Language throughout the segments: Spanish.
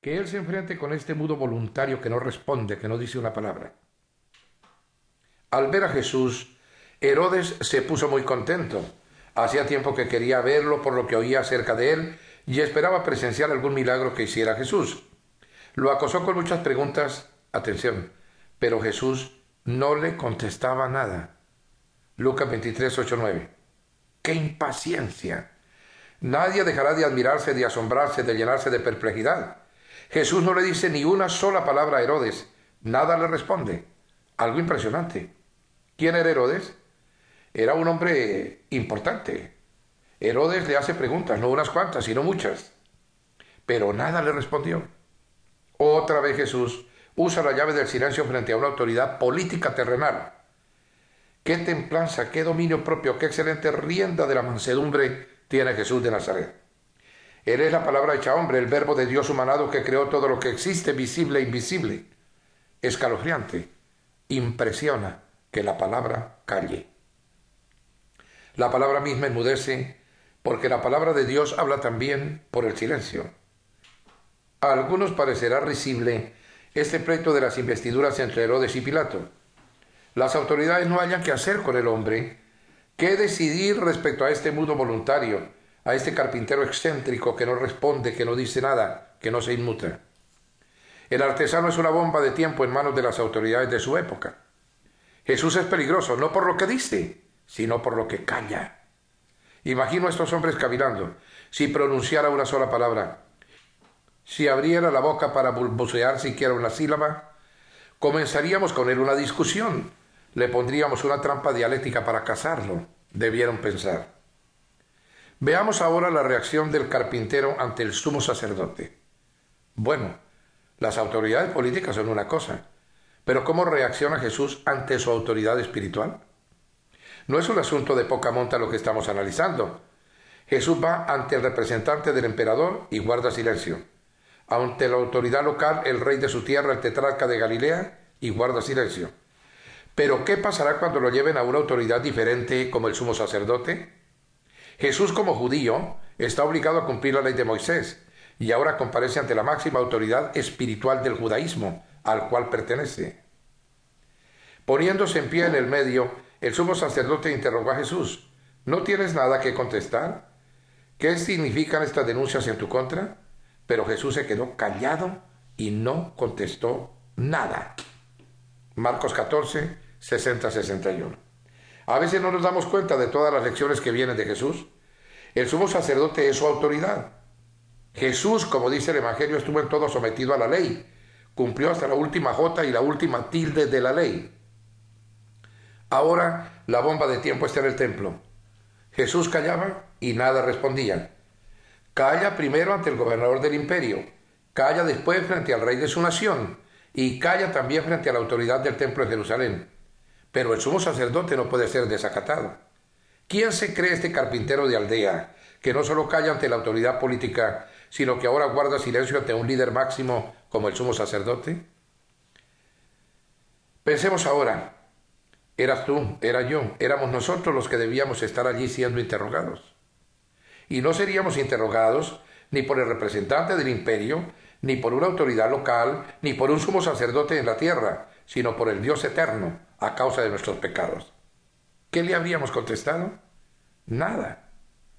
que él se enfrente con este mudo voluntario que no responde, que no dice una palabra. Al ver a Jesús, Herodes se puso muy contento. Hacía tiempo que quería verlo por lo que oía acerca de él y esperaba presenciar algún milagro que hiciera Jesús. Lo acosó con muchas preguntas, atención, pero Jesús no le contestaba nada. Lucas 23, 8, 9. ¡Qué impaciencia! Nadie dejará de admirarse, de asombrarse, de llenarse de perplejidad. Jesús no le dice ni una sola palabra a Herodes, nada le responde. Algo impresionante. ¿Quién era Herodes? Era un hombre importante. Herodes le hace preguntas, no unas cuantas, sino muchas. Pero nada le respondió. Otra vez Jesús usa la llave del silencio frente a una autoridad política terrenal. Qué templanza, qué dominio propio, qué excelente rienda de la mansedumbre tiene Jesús de Nazaret. Él es la palabra hecha hombre, el verbo de Dios humanado que creó todo lo que existe, visible e invisible. Escalofriante, impresiona que la palabra calle. La palabra misma enmudece porque la palabra de Dios habla también por el silencio. A algunos parecerá risible este pleito de las investiduras entre Herodes y Pilato. Las autoridades no hayan qué hacer con el hombre, qué decidir respecto a este mudo voluntario, a este carpintero excéntrico que no responde, que no dice nada, que no se inmuta. El artesano es una bomba de tiempo en manos de las autoridades de su época. Jesús es peligroso no por lo que dice, sino por lo que calla. Imagino a estos hombres cavilando, si pronunciara una sola palabra, si abriera la boca para balbucear siquiera una sílaba, comenzaríamos con él una discusión, le pondríamos una trampa dialéctica para casarlo, debieron pensar. Veamos ahora la reacción del carpintero ante el sumo sacerdote. Bueno, las autoridades políticas son una cosa, pero ¿cómo reacciona Jesús ante su autoridad espiritual? No es un asunto de poca monta lo que estamos analizando. Jesús va ante el representante del emperador y guarda silencio. Ante la autoridad local, el rey de su tierra, el tetrarca de Galilea, y guarda silencio. Pero ¿qué pasará cuando lo lleven a una autoridad diferente como el sumo sacerdote? Jesús como judío está obligado a cumplir la ley de Moisés y ahora comparece ante la máxima autoridad espiritual del judaísmo, al cual pertenece. Poniéndose en pie en el medio, el sumo sacerdote interrogó a Jesús, ¿no tienes nada que contestar? ¿Qué significan estas denuncias en tu contra? Pero Jesús se quedó callado y no contestó nada. Marcos 14, 60-61. A veces no nos damos cuenta de todas las lecciones que vienen de Jesús. El sumo sacerdote es su autoridad. Jesús, como dice el Evangelio, estuvo en todo sometido a la ley. Cumplió hasta la última jota y la última tilde de la ley. Ahora la bomba de tiempo está en el templo. Jesús callaba y nada respondía. Calla primero ante el gobernador del imperio, calla después frente al rey de su nación y calla también frente a la autoridad del templo de Jerusalén. Pero el sumo sacerdote no puede ser desacatado. ¿Quién se cree este carpintero de aldea que no solo calla ante la autoridad política, sino que ahora guarda silencio ante un líder máximo como el sumo sacerdote? Pensemos ahora, Eras tú, era yo, éramos nosotros los que debíamos estar allí siendo interrogados. Y no seríamos interrogados ni por el representante del imperio, ni por una autoridad local, ni por un sumo sacerdote en la tierra, sino por el Dios eterno, a causa de nuestros pecados. ¿Qué le habríamos contestado? Nada.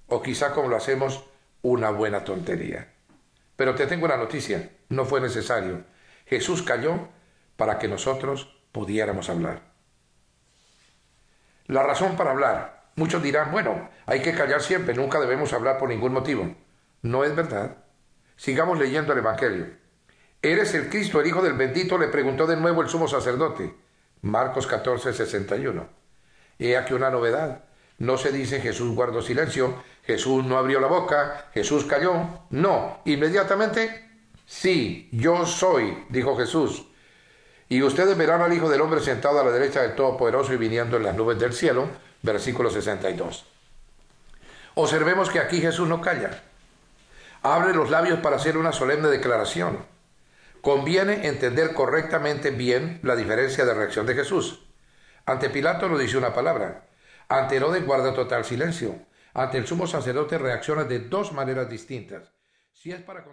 O quizá como lo hacemos, una buena tontería. Pero te tengo una noticia, no fue necesario. Jesús cayó para que nosotros pudiéramos hablar. La razón para hablar. Muchos dirán, bueno, hay que callar siempre, nunca debemos hablar por ningún motivo. No es verdad. Sigamos leyendo el Evangelio. ¿Eres el Cristo, el Hijo del bendito? le preguntó de nuevo el sumo sacerdote. Marcos 14, 61. He aquí una novedad. No se dice Jesús guardó silencio, Jesús no abrió la boca, Jesús cayó. No, inmediatamente, sí, yo soy, dijo Jesús. Y ustedes verán al Hijo del Hombre sentado a la derecha del Todopoderoso y viniendo en las nubes del cielo. Versículo 62. Observemos que aquí Jesús no calla. Abre los labios para hacer una solemne declaración. Conviene entender correctamente bien la diferencia de reacción de Jesús. Ante Pilato no dice una palabra. Ante Herodes guarda total silencio. Ante el sumo sacerdote reacciona de dos maneras distintas. Si es para